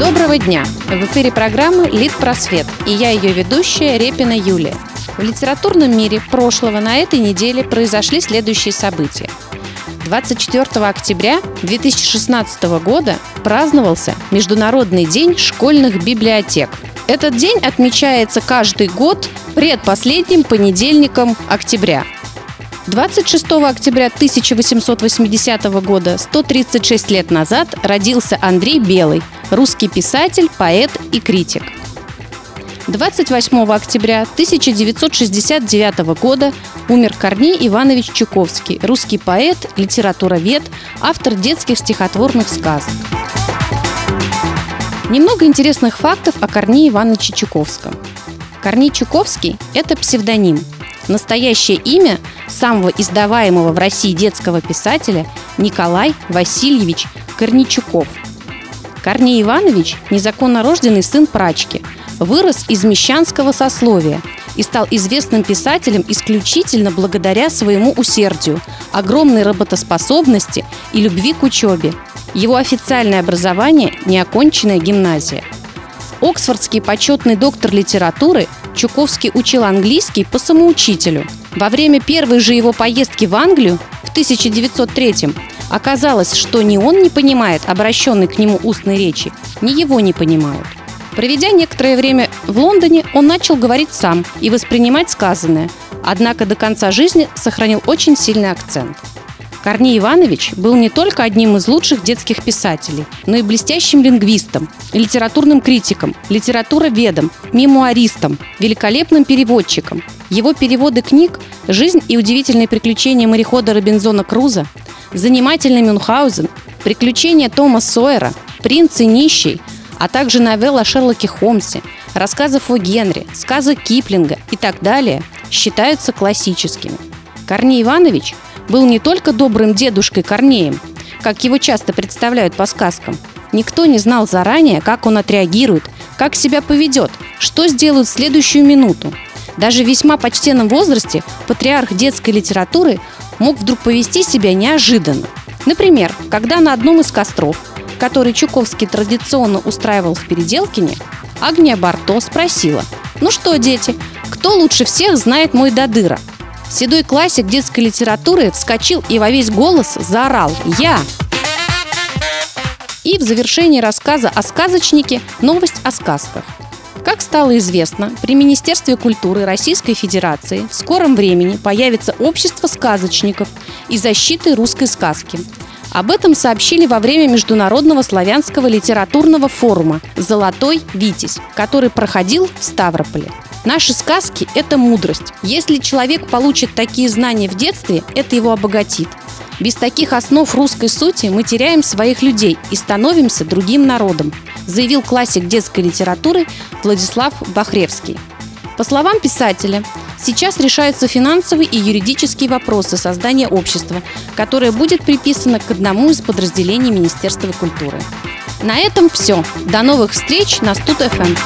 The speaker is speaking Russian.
Доброго дня! В эфире программы «Лид Просвет» и я ее ведущая Репина Юлия. В литературном мире прошлого на этой неделе произошли следующие события. 24 октября 2016 года праздновался Международный день школьных библиотек. Этот день отмечается каждый год предпоследним понедельником октября – 26 октября 1880 года, 136 лет назад, родился Андрей Белый, русский писатель, поэт и критик. 28 октября 1969 года умер Корней Иванович Чуковский, русский поэт, литературовед, автор детских стихотворных сказок. Немного интересных фактов о Корнее Ивановиче Чуковском. Корней Чуковский – это псевдоним. Настоящее имя самого издаваемого в России детского писателя Николай Васильевич Корничуков. Корней Иванович – незаконно рожденный сын прачки, вырос из мещанского сословия и стал известным писателем исключительно благодаря своему усердию, огромной работоспособности и любви к учебе. Его официальное образование – неоконченная гимназия. Оксфордский почетный доктор литературы Чуковский учил английский по самоучителю – во время первой же его поездки в Англию в 1903 оказалось, что ни он не понимает обращенной к нему устной речи, ни его не понимают. Проведя некоторое время в Лондоне, он начал говорить сам и воспринимать сказанное, однако до конца жизни сохранил очень сильный акцент – Корней Иванович был не только одним из лучших детских писателей, но и блестящим лингвистом, литературным критиком, литературоведом, мемуаристом, великолепным переводчиком. Его переводы книг «Жизнь и удивительные приключения морехода Робинзона Круза», «Занимательный Мюнхгаузен», «Приключения Тома Сойера», «Принц и нищий», а также новелла о Шерлоке Холмсе, рассказов о Генри, сказы Киплинга и так далее считаются классическими. Корней Иванович – был не только добрым дедушкой Корнеем, как его часто представляют по сказкам. Никто не знал заранее, как он отреагирует, как себя поведет, что сделают в следующую минуту. Даже в весьма почтенном возрасте патриарх детской литературы мог вдруг повести себя неожиданно. Например, когда на одном из костров, который Чуковский традиционно устраивал в Переделкине, Агния Барто спросила «Ну что, дети, кто лучше всех знает мой Дадыра?» Седой классик детской литературы вскочил и во весь голос заорал «Я!». И в завершении рассказа о сказочнике новость о сказках. Как стало известно, при Министерстве культуры Российской Федерации в скором времени появится общество сказочников и защиты русской сказки. Об этом сообщили во время Международного славянского литературного форума «Золотой Витязь», который проходил в Ставрополе. Наши сказки – это мудрость. Если человек получит такие знания в детстве, это его обогатит. Без таких основ русской сути мы теряем своих людей и становимся другим народом, заявил классик детской литературы Владислав Бахревский. По словам писателя, сейчас решаются финансовые и юридические вопросы создания общества, которое будет приписано к одному из подразделений Министерства культуры. На этом все. До новых встреч на Студ-ФМ.